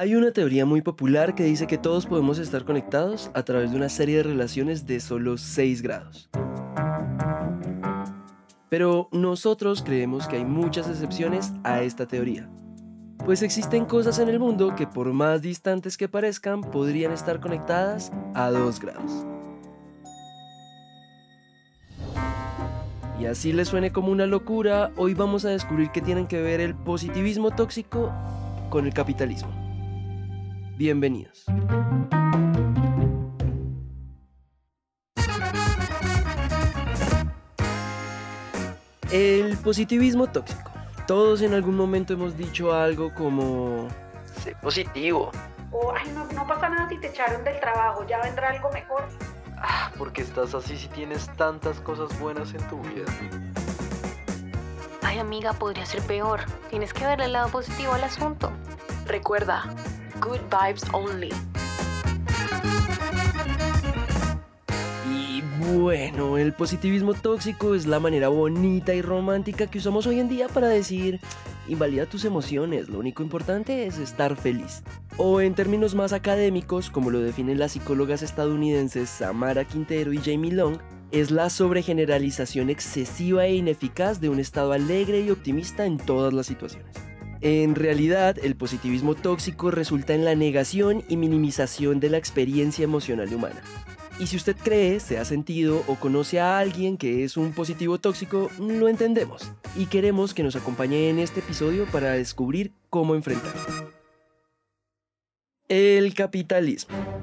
Hay una teoría muy popular que dice que todos podemos estar conectados a través de una serie de relaciones de solo 6 grados. Pero nosotros creemos que hay muchas excepciones a esta teoría. Pues existen cosas en el mundo que por más distantes que parezcan podrían estar conectadas a 2 grados. Y así les suene como una locura, hoy vamos a descubrir que tienen que ver el positivismo tóxico con el capitalismo. Bienvenidos. El positivismo tóxico. Todos en algún momento hemos dicho algo como... Sé positivo. O, ay, no, no pasa nada si te echaron del trabajo, ya vendrá algo mejor. Ah, porque estás así si tienes tantas cosas buenas en tu vida. Ay, amiga, podría ser peor. Tienes que ver el lado positivo al asunto. Recuerda, good vibes only. Y bueno, el positivismo tóxico es la manera bonita y romántica que usamos hoy en día para decir, invalida tus emociones, lo único importante es estar feliz. O en términos más académicos, como lo definen las psicólogas estadounidenses Samara Quintero y Jamie Long, es la sobregeneralización excesiva e ineficaz de un estado alegre y optimista en todas las situaciones. En realidad, el positivismo tóxico resulta en la negación y minimización de la experiencia emocional humana. Y si usted cree, se ha sentido o conoce a alguien que es un positivo tóxico, lo entendemos y queremos que nos acompañe en este episodio para descubrir cómo enfrentarlo. El capitalismo.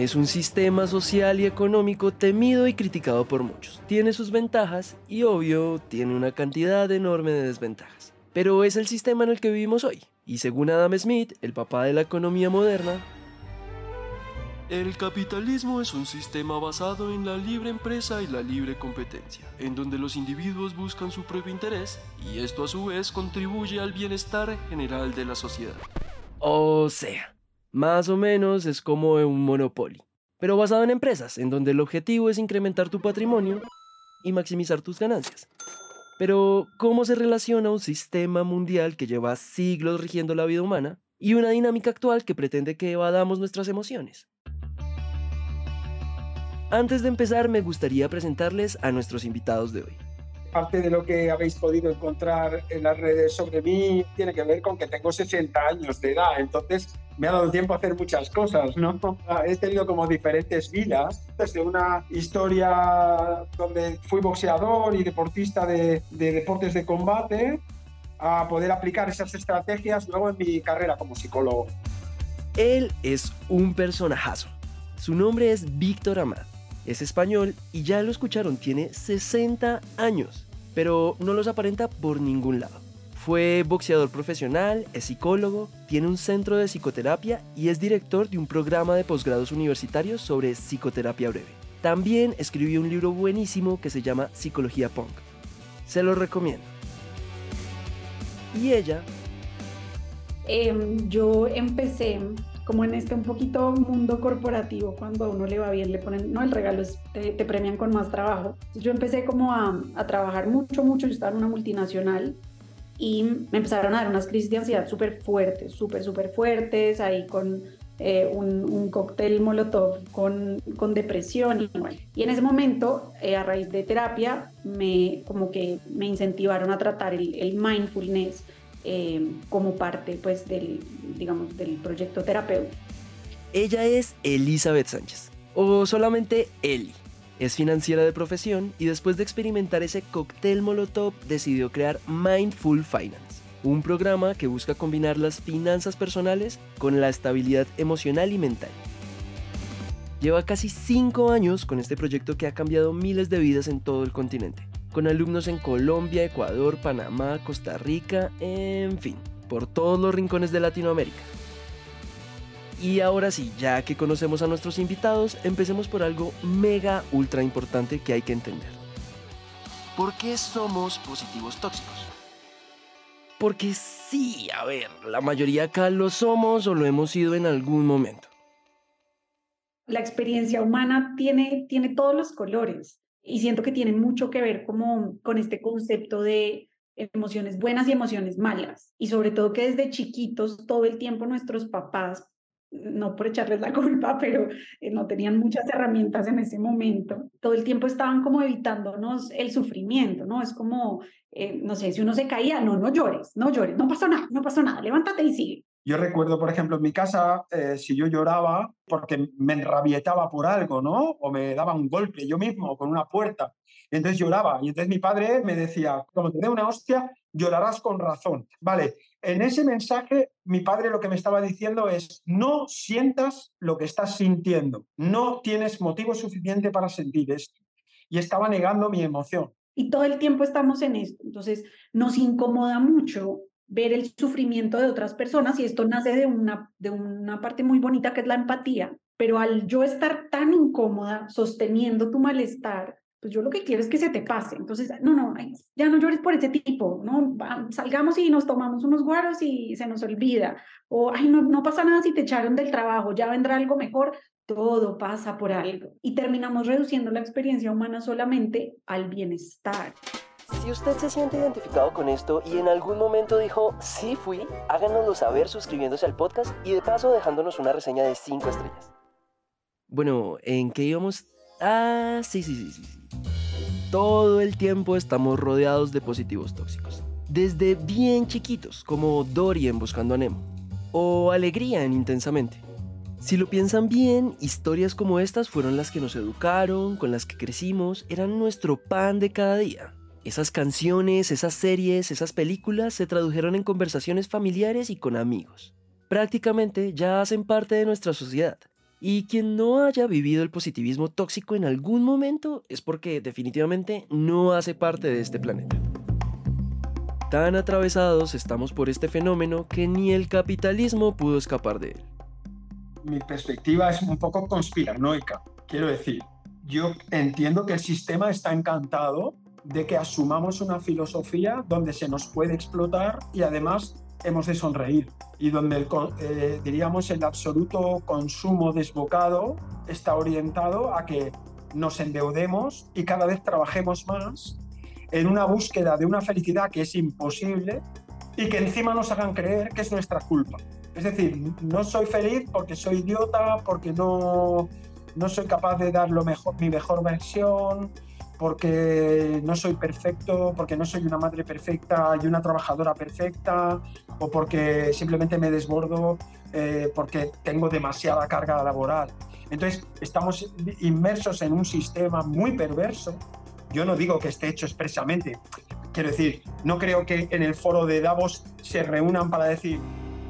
Es un sistema social y económico temido y criticado por muchos. Tiene sus ventajas y obvio tiene una cantidad enorme de desventajas. Pero es el sistema en el que vivimos hoy. Y según Adam Smith, el papá de la economía moderna, el capitalismo es un sistema basado en la libre empresa y la libre competencia, en donde los individuos buscan su propio interés y esto a su vez contribuye al bienestar general de la sociedad. O sea, más o menos es como un monopolio, pero basado en empresas, en donde el objetivo es incrementar tu patrimonio y maximizar tus ganancias. Pero, ¿cómo se relaciona un sistema mundial que lleva siglos rigiendo la vida humana y una dinámica actual que pretende que evadamos nuestras emociones? Antes de empezar, me gustaría presentarles a nuestros invitados de hoy. Parte de lo que habéis podido encontrar en las redes sobre mí tiene que ver con que tengo 60 años de edad, entonces me ha dado tiempo a hacer muchas cosas, ¿no? He tenido como diferentes vidas, desde una historia donde fui boxeador y deportista de, de deportes de combate, a poder aplicar esas estrategias luego en mi carrera como psicólogo. Él es un personajazo. Su nombre es Víctor Amad. Es español y ya lo escucharon, tiene 60 años, pero no los aparenta por ningún lado. Fue boxeador profesional, es psicólogo, tiene un centro de psicoterapia y es director de un programa de posgrados universitarios sobre psicoterapia breve. También escribió un libro buenísimo que se llama Psicología Punk. Se lo recomiendo. Y ella... Em, yo empecé como en este un poquito mundo corporativo, cuando a uno le va bien, le ponen, no, el regalo es, te, premian con más trabajo. yo empecé como a, a, trabajar mucho, mucho, yo estaba en una multinacional y me empezaron a dar unas crisis de ansiedad súper fuertes, súper, súper fuertes, ahí con eh, un, cóctel molotov con, con depresión. Y, y, en ese momento, eh, a raíz de terapia, me, como que me incentivaron a tratar el, el mindfulness eh, como parte pues del, digamos, del proyecto terapéutico. Ella es Elizabeth Sánchez, o solamente Eli. Es financiera de profesión y después de experimentar ese cóctel molotov decidió crear Mindful Finance, un programa que busca combinar las finanzas personales con la estabilidad emocional y mental. Lleva casi 5 años con este proyecto que ha cambiado miles de vidas en todo el continente con alumnos en Colombia, Ecuador, Panamá, Costa Rica, en fin, por todos los rincones de Latinoamérica. Y ahora sí, ya que conocemos a nuestros invitados, empecemos por algo mega ultra importante que hay que entender. ¿Por qué somos positivos tóxicos? Porque sí, a ver, la mayoría acá lo somos o lo hemos sido en algún momento. La experiencia humana tiene, tiene todos los colores y siento que tiene mucho que ver como con este concepto de emociones buenas y emociones malas. Y sobre todo que desde chiquitos todo el tiempo nuestros papás no por echarles la culpa, pero eh, no tenían muchas herramientas en ese momento. Todo el tiempo estaban como evitándonos el sufrimiento, ¿no? Es como, eh, no sé, si uno se caía, no, no llores, no llores, no pasó nada, no pasó nada, levántate y sigue. Yo recuerdo, por ejemplo, en mi casa, eh, si yo lloraba porque me enrabietaba por algo, ¿no? O me daba un golpe yo mismo con una puerta. Entonces lloraba. Y entonces mi padre me decía, como te dé una hostia, llorarás con razón. Vale, en ese mensaje mi padre lo que me estaba diciendo es, no sientas lo que estás sintiendo. No tienes motivo suficiente para sentir esto. Y estaba negando mi emoción. Y todo el tiempo estamos en esto. Entonces nos incomoda mucho ver el sufrimiento de otras personas y esto nace de una, de una parte muy bonita que es la empatía, pero al yo estar tan incómoda sosteniendo tu malestar, pues yo lo que quiero es que se te pase. Entonces, no, no, ya no llores por ese tipo, no, salgamos y nos tomamos unos guaros y se nos olvida. O, ay, no, no pasa nada si te echaron del trabajo, ya vendrá algo mejor. Todo pasa por algo. Y terminamos reduciendo la experiencia humana solamente al bienestar. Si usted se siente identificado con esto y en algún momento dijo, sí fui, háganoslo saber suscribiéndose al podcast y de paso dejándonos una reseña de 5 estrellas. Bueno, ¿en qué íbamos? Ah, sí, sí, sí, sí. Todo el tiempo estamos rodeados de positivos tóxicos. Desde bien chiquitos, como Dory en Buscando a Nemo, o Alegría en Intensamente. Si lo piensan bien, historias como estas fueron las que nos educaron, con las que crecimos, eran nuestro pan de cada día. Esas canciones, esas series, esas películas se tradujeron en conversaciones familiares y con amigos. Prácticamente ya hacen parte de nuestra sociedad. Y quien no haya vivido el positivismo tóxico en algún momento es porque definitivamente no hace parte de este planeta. Tan atravesados estamos por este fenómeno que ni el capitalismo pudo escapar de él. Mi perspectiva es un poco conspiranoica. Quiero decir, yo entiendo que el sistema está encantado de que asumamos una filosofía donde se nos puede explotar y además hemos de sonreír y donde el, eh, diríamos el absoluto consumo desbocado está orientado a que nos endeudemos y cada vez trabajemos más en una búsqueda de una felicidad que es imposible y que encima nos hagan creer que es nuestra culpa. Es decir, no soy feliz porque soy idiota, porque no, no soy capaz de dar lo mejor, mi mejor versión, porque no soy perfecto, porque no soy una madre perfecta y una trabajadora perfecta, o porque simplemente me desbordo eh, porque tengo demasiada carga laboral. Entonces, estamos inmersos en un sistema muy perverso. Yo no digo que esté hecho expresamente. Quiero decir, no creo que en el foro de Davos se reúnan para decir,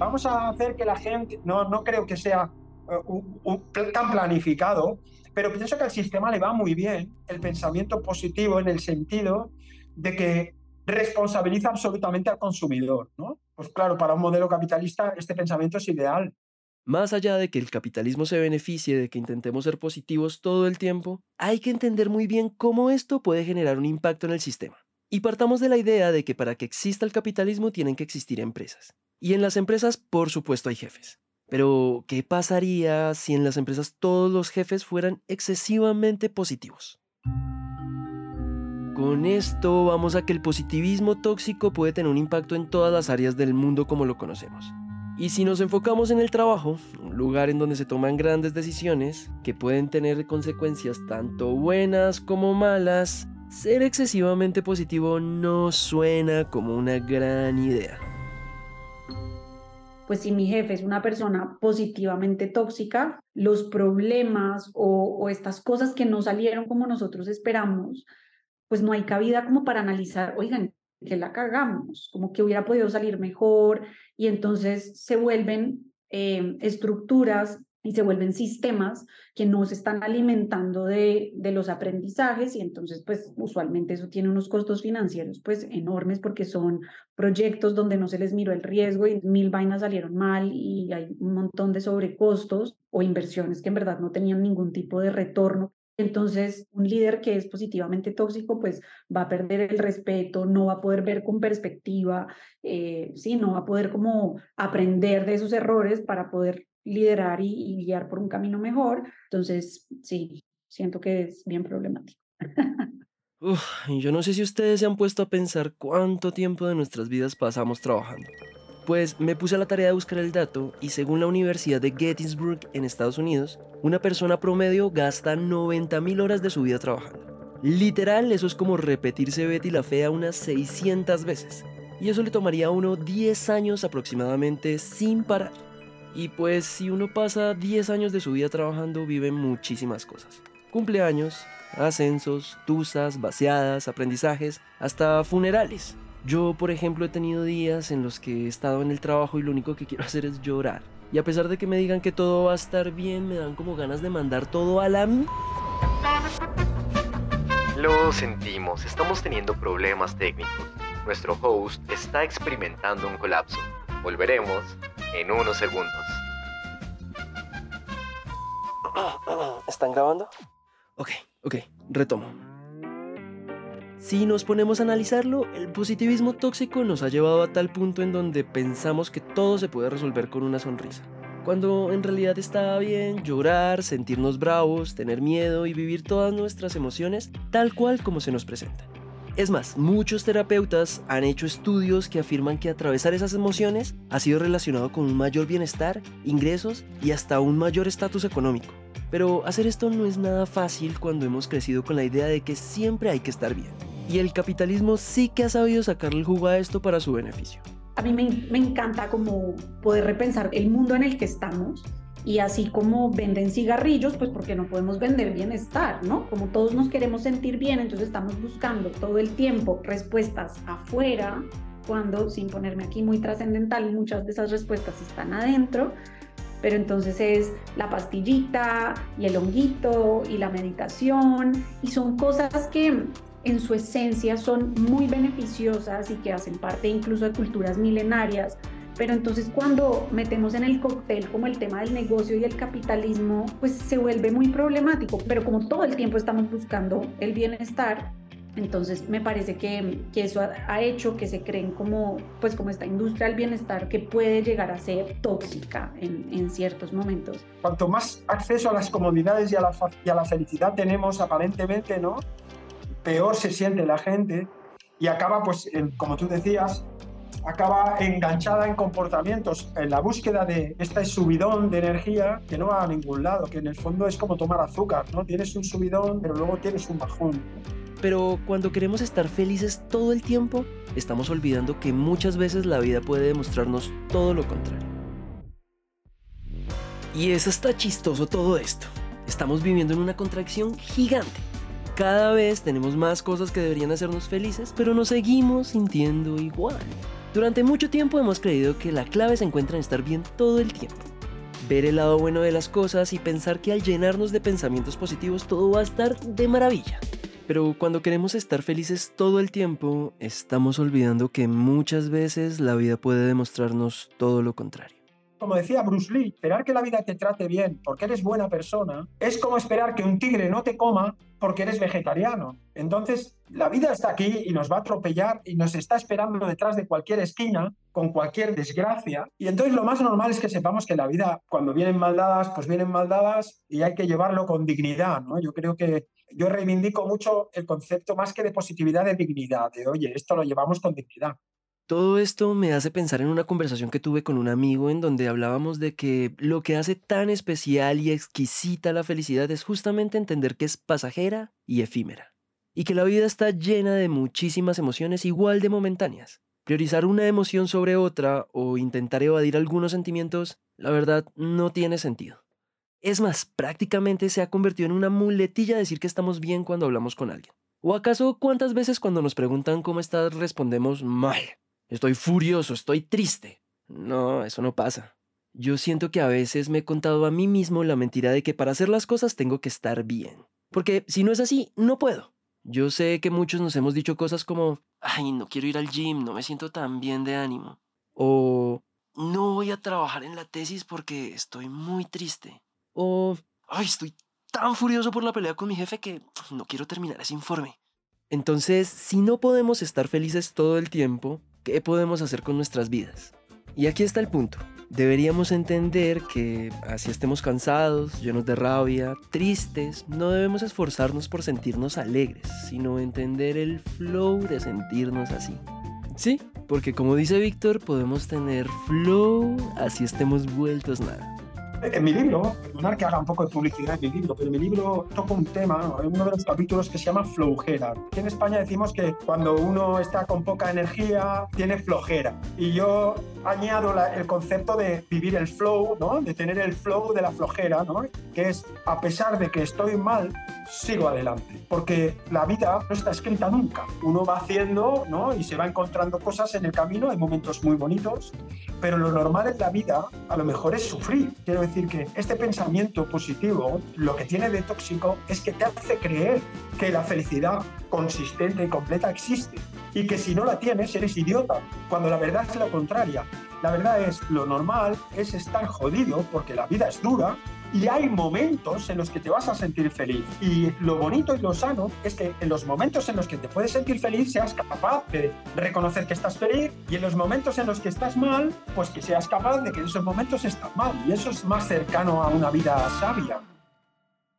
vamos a hacer que la gente, no, no creo que sea uh, tan planificado, pero pienso que al sistema le va muy bien el pensamiento positivo en el sentido de que responsabiliza absolutamente al consumidor. ¿no? Pues claro, para un modelo capitalista este pensamiento es ideal. Más allá de que el capitalismo se beneficie de que intentemos ser positivos todo el tiempo, hay que entender muy bien cómo esto puede generar un impacto en el sistema. Y partamos de la idea de que para que exista el capitalismo tienen que existir empresas. Y en las empresas, por supuesto, hay jefes. Pero, ¿qué pasaría si en las empresas todos los jefes fueran excesivamente positivos? Con esto vamos a que el positivismo tóxico puede tener un impacto en todas las áreas del mundo como lo conocemos. Y si nos enfocamos en el trabajo, un lugar en donde se toman grandes decisiones que pueden tener consecuencias tanto buenas como malas, ser excesivamente positivo no suena como una gran idea pues si mi jefe es una persona positivamente tóxica, los problemas o, estas cosas que no salieron como nosotros esperamos, pues no hay cabida como para analizar, oigan, que la cagamos, como que hubiera podido salir mejor y entonces se vuelven eh, estructuras y se vuelven sistemas que no se están alimentando de, de, los aprendizajes y entonces pues usualmente eso tiene unos costos financieros pues enormes porque son proyectos donde no se les miró el riesgo y mil vainas salieron mal y hay un montón de sobrecostos o inversiones que en verdad no tenían ningún tipo de retorno. Entonces, un líder que es positivamente tóxico, pues va a perder el respeto, no va a poder ver con perspectiva, eh, sí, no va a poder como aprender de esos errores para poder liderar y, guiar por un camino mejor. Entonces, sí, siento que es bien problemático. Uf, yo no sé si ustedes se han puesto a pensar cuánto tiempo de nuestras vidas pasamos trabajando. Pues me puse a la tarea de buscar el dato y según la Universidad de Gettysburg en Estados Unidos, una persona promedio gasta 90.000 horas de su vida trabajando. Literal, eso es como repetirse Betty la Fea unas 600 veces. Y eso le tomaría a uno 10 años aproximadamente sin parar. Y pues si uno pasa 10 años de su vida trabajando, vive muchísimas cosas. Cumpleaños, ascensos, tusas, vaciadas, aprendizajes, hasta funerales. Yo, por ejemplo, he tenido días en los que he estado en el trabajo y lo único que quiero hacer es llorar. Y a pesar de que me digan que todo va a estar bien, me dan como ganas de mandar todo a la m... Lo sentimos, estamos teniendo problemas técnicos. Nuestro host está experimentando un colapso. Volveremos en unos segundos. ¿Están grabando? Ok, ok, retomo. Si nos ponemos a analizarlo, el positivismo tóxico nos ha llevado a tal punto en donde pensamos que todo se puede resolver con una sonrisa. Cuando en realidad está bien llorar, sentirnos bravos, tener miedo y vivir todas nuestras emociones tal cual como se nos presentan. Es más, muchos terapeutas han hecho estudios que afirman que atravesar esas emociones ha sido relacionado con un mayor bienestar, ingresos y hasta un mayor estatus económico. Pero hacer esto no es nada fácil cuando hemos crecido con la idea de que siempre hay que estar bien. Y el capitalismo sí que ha sabido sacarle el jugo a esto para su beneficio. A mí me, me encanta como poder repensar el mundo en el que estamos y así como venden cigarrillos, pues porque no podemos vender bienestar, ¿no? Como todos nos queremos sentir bien, entonces estamos buscando todo el tiempo respuestas afuera, cuando, sin ponerme aquí muy trascendental, muchas de esas respuestas están adentro, pero entonces es la pastillita y el honguito y la meditación y son cosas que en su esencia son muy beneficiosas y que hacen parte incluso de culturas milenarias, pero entonces cuando metemos en el cóctel como el tema del negocio y el capitalismo, pues se vuelve muy problemático, pero como todo el tiempo estamos buscando el bienestar, entonces me parece que, que eso ha, hecho que se creen como, pues como esta industria del bienestar que puede llegar a ser tóxica en, en ciertos momentos. Cuanto más acceso a las comodidades y a la, y a la felicidad tenemos aparentemente, ¿no? Peor se siente la gente y acaba, pues, como tú decías, acaba enganchada en comportamientos, en la búsqueda de este subidón de energía que no va a ningún lado, que en el fondo es como tomar azúcar, ¿no? Tienes un subidón, pero luego tienes un bajón. Pero cuando queremos estar felices todo el tiempo, estamos olvidando que muchas veces la vida puede demostrarnos todo lo contrario. Y eso está chistoso todo esto. Estamos viviendo en una contracción gigante. Cada vez tenemos más cosas que deberían hacernos felices, pero nos seguimos sintiendo igual. Durante mucho tiempo hemos creído que la clave se encuentra en estar bien todo el tiempo. Ver el lado bueno de las cosas y pensar que al llenarnos de pensamientos positivos todo va a estar de maravilla. Pero cuando queremos estar felices todo el tiempo, estamos olvidando que muchas veces la vida puede demostrarnos todo lo contrario. Como decía Bruce Lee, esperar que la vida te trate bien porque eres buena persona es como esperar que un tigre no te coma porque eres vegetariano. Entonces, la vida está aquí y nos va a atropellar y nos está esperando detrás de cualquier esquina con cualquier desgracia. Y entonces lo más normal es que sepamos que la vida, cuando vienen mal dadas, pues vienen mal dadas y hay que llevarlo con dignidad. Yo creo que yo reivindico mucho el concepto más que de positividad, de dignidad, de oye, esto lo llevamos con dignidad. Todo esto me hace pensar en una conversación que tuve con un amigo en donde hablábamos de que lo que hace tan especial y exquisita la felicidad es justamente entender que es pasajera y efímera, y que la vida está llena de muchísimas emociones igual de momentáneas. Priorizar una emoción sobre otra o intentar evadir algunos sentimientos, la verdad, no tiene sentido. Es más, prácticamente se ha convertido en una muletilla decir que estamos bien cuando hablamos con alguien. ¿O acaso cuántas veces cuando nos preguntan cómo estás respondemos mal? Estoy furioso, estoy triste. No, eso no pasa. Yo siento que a veces me he contado a mí mismo la mentira de que para hacer las cosas tengo que estar bien. Porque si no es así, no puedo. Yo sé que muchos nos hemos dicho cosas como, ay, no quiero ir al gym, no me siento tan bien de ánimo. O, no voy a trabajar en la tesis porque estoy muy triste. O, ay, estoy tan furioso por la pelea con mi jefe que no quiero terminar ese informe. Entonces, si no podemos estar felices todo el tiempo, ¿qué podemos hacer con nuestras vidas? Y aquí está el punto. Deberíamos entender que así estemos cansados, llenos de rabia, tristes, no debemos esforzarnos por sentirnos alegres, sino entender el flow de sentirnos así. Sí, porque como dice Víctor, podemos tener flow así estemos vueltos nada. En mi libro, perdonar que haga un poco de publicidad en mi libro, pero en mi libro toco un tema, uno de los capítulos que se llama flojera. En España decimos que cuando uno está con poca energía, tiene flojera. Y yo añado el concepto de vivir el flow, ¿no? de tener el flow de la flojera, ¿no? que es a pesar de que estoy mal, sigo adelante. Porque la vida no está escrita nunca. Uno va haciendo ¿no? y se va encontrando cosas en el camino, hay momentos muy bonitos, pero lo normal en la vida a lo mejor es sufrir. Quiero decir que este pensamiento positivo lo que tiene de tóxico es que te hace creer que la felicidad consistente y completa existe y que si no la tienes eres idiota, cuando la verdad es la contraria. La verdad es, lo normal es estar jodido porque la vida es dura y hay momentos en los que te vas a sentir feliz. Y lo bonito y lo sano es que en los momentos en los que te puedes sentir feliz seas capaz de reconocer que estás feliz y en los momentos en los que estás mal, pues que seas capaz de que en esos momentos estás mal. Y eso es más cercano a una vida sabia.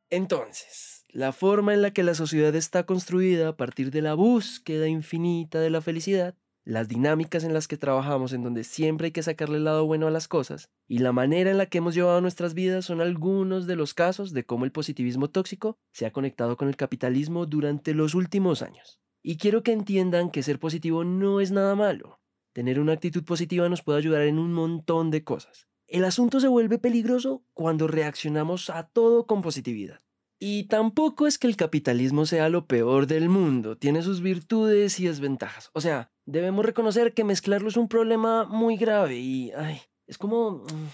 Entonces, la forma en la que la sociedad está construida a partir de la búsqueda infinita de la felicidad las dinámicas en las que trabajamos en donde siempre hay que sacarle el lado bueno a las cosas y la manera en la que hemos llevado nuestras vidas son algunos de los casos de cómo el positivismo tóxico se ha conectado con el capitalismo durante los últimos años. Y quiero que entiendan que ser positivo no es nada malo. Tener una actitud positiva nos puede ayudar en un montón de cosas. El asunto se vuelve peligroso cuando reaccionamos a todo con positividad. Y tampoco es que el capitalismo sea lo peor del mundo, tiene sus virtudes y desventajas. O sea, debemos reconocer que mezclarlo es un problema muy grave y ay, es como, mm,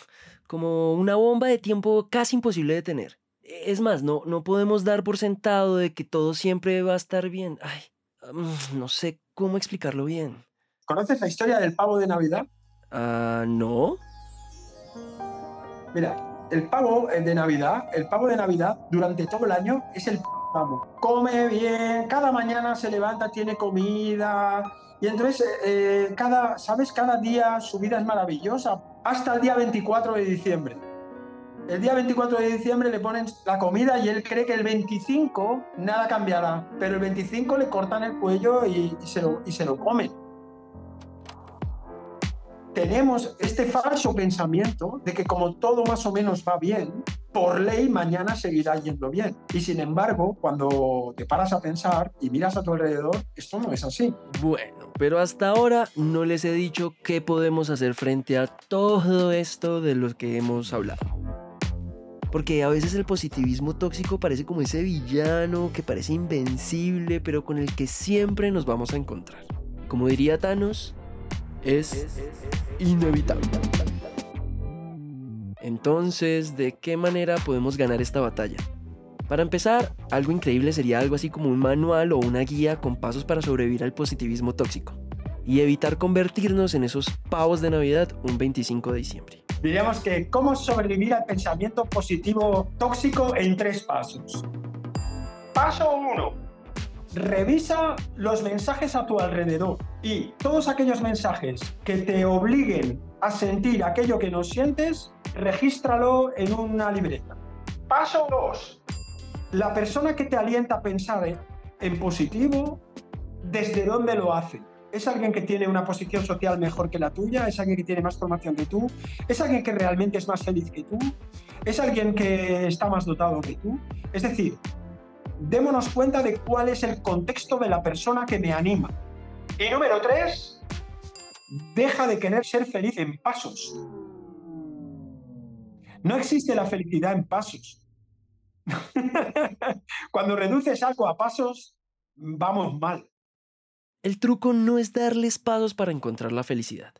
como una bomba de tiempo casi imposible de tener. Es más, no, no podemos dar por sentado de que todo siempre va a estar bien. Ay, mm, no sé cómo explicarlo bien. ¿Conoces la historia del pavo de Navidad? Ah, no. Mira, el pavo de Navidad, el pavo de Navidad durante todo el año es el pavo. Come bien, cada mañana se levanta, tiene comida. Y entonces, eh, cada, ¿sabes? Cada día su vida es maravillosa. Hasta el día 24 de diciembre. El día 24 de diciembre le ponen la comida y él cree que el 25 nada cambiará. Pero el 25 le cortan el cuello y, se, lo, y se lo comen tenemos este falso pensamiento de que como todo más o menos va bien, por ley mañana seguirá yendo bien. Y sin embargo, cuando te paras a pensar y miras a tu alrededor, esto no es así. Bueno, pero hasta ahora no les he dicho qué podemos hacer frente a todo esto de lo que hemos hablado. Porque a veces el positivismo tóxico parece como ese villano que parece invencible, pero con el que siempre nos vamos a encontrar. Como diría Thanos, es inevitable. Entonces, ¿de qué manera podemos ganar esta batalla? Para empezar, algo increíble sería algo así como un manual o una guía con pasos para sobrevivir al positivismo tóxico y evitar convertirnos en esos pavos de Navidad un 25 de diciembre. Diríamos que cómo sobrevivir al pensamiento positivo tóxico en tres pasos. Paso 1 Revisa los mensajes a tu alrededor y todos aquellos mensajes que te obliguen a sentir aquello que no sientes, regístralo en una libreta. Paso 2. La persona que te alienta a pensar en positivo, ¿desde dónde lo hace? ¿Es alguien que tiene una posición social mejor que la tuya? ¿Es alguien que tiene más formación que tú? ¿Es alguien que realmente es más feliz que tú? ¿Es alguien que está más dotado que tú? Es decir, démonos cuenta de cuál es el contexto de la persona que me anima. Y número tres, deja de querer ser feliz en pasos. No existe la felicidad en pasos. Cuando reduces algo a pasos, vamos mal. El truco no es darles pasos para encontrar la felicidad.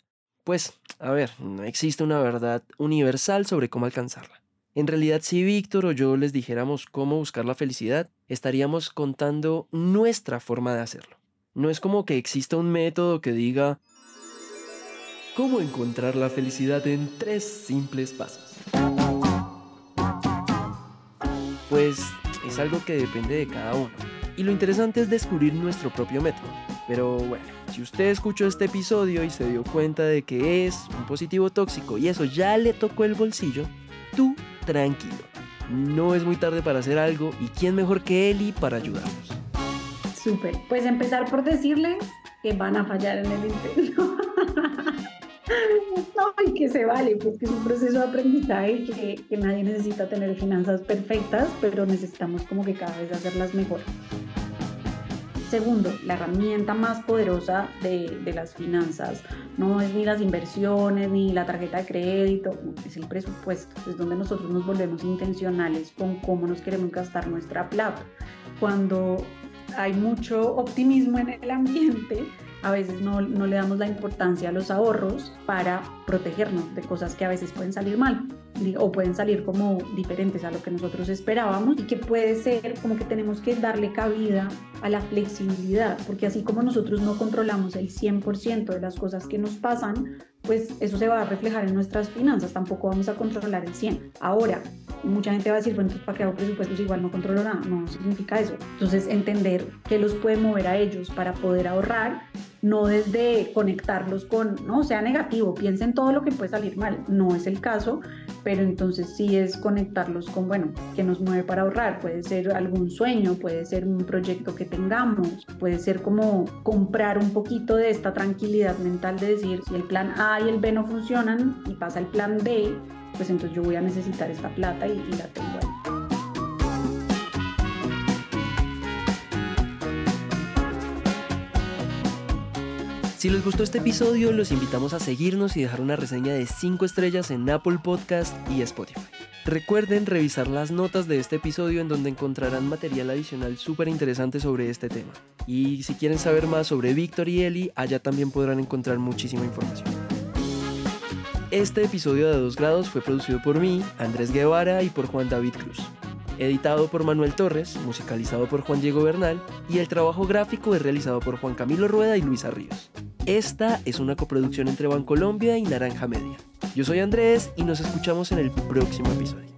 Pues, a ver, no existe una verdad universal sobre cómo alcanzarla. En realidad, si Víctor o yo les dijéramos cómo buscar la felicidad, estaríamos contando nuestra forma de hacerlo. No es como que exista un método que diga cómo encontrar la felicidad en tres simples pasos. Pues es algo que depende de cada uno. Y lo interesante es descubrir nuestro propio método. Pero bueno, si usted escuchó este episodio y se dio cuenta de que es un positivo tóxico y eso ya le tocó el bolsillo, tú tranquilo. No es muy tarde para hacer algo y quién mejor que Eli para ayudarnos. Súper. Pues empezar por decirles que van a fallar en el intento. no, y que se vale, pues que es un proceso de aprendizaje que, que nadie necesita tener finanzas perfectas, pero necesitamos como que cada vez hacerlas mejor. Segundo, la herramienta más poderosa de, de, las finanzas no es ni las inversiones ni la tarjeta de crédito, es el presupuesto, es donde nosotros nos volvemos intencionales con cómo nos queremos gastar nuestra plata. Cuando hay mucho optimismo en el ambiente, a veces no, no, le damos la importancia a los ahorros para protegernos de cosas que a veces pueden salir mal o pueden salir como diferentes a lo que nosotros esperábamos y que puede ser como que tenemos que darle cabida a la flexibilidad, porque así como nosotros no controlamos el 100% de las cosas que nos pasan, pues eso se va a reflejar en nuestras finanzas, tampoco vamos a controlar el 100. Ahora, mucha gente va a decir, bueno, entonces ¿para qué hago presupuestos? Igual no controlo nada, no significa eso. Entonces, entender qué los puede mover a ellos para poder ahorrar, no desde conectarlos con, no, sea negativo, piensen todo lo que puede salir mal, no es el caso, pero entonces sí es conectarlos con, bueno, qué nos mueve para ahorrar, puede ser algún sueño, puede ser un proyecto que tengamos, puede ser como comprar un poquito de esta tranquilidad mental de decir, si el plan A y el B no funcionan y pasa el plan B, pues entonces yo voy a necesitar esta plata y, y la tengo ahí. Si les gustó este episodio, los invitamos a seguirnos y dejar una reseña de 5 estrellas en Apple Podcast y Spotify. Recuerden revisar las notas de este episodio en donde encontrarán material adicional súper interesante sobre este tema. Y si quieren saber más sobre Víctor y Eli, allá también podrán encontrar muchísima información. Este episodio de 2 grados fue producido por mí, Andrés Guevara y por Juan David Cruz. Editado por Manuel Torres, musicalizado por Juan Diego Bernal y el trabajo gráfico es realizado por Juan Camilo Rueda y Luisa Ríos. Esta es una coproducción entre Bancolombia y Naranja Media. Yo soy Andrés y nos escuchamos en el próximo episodio.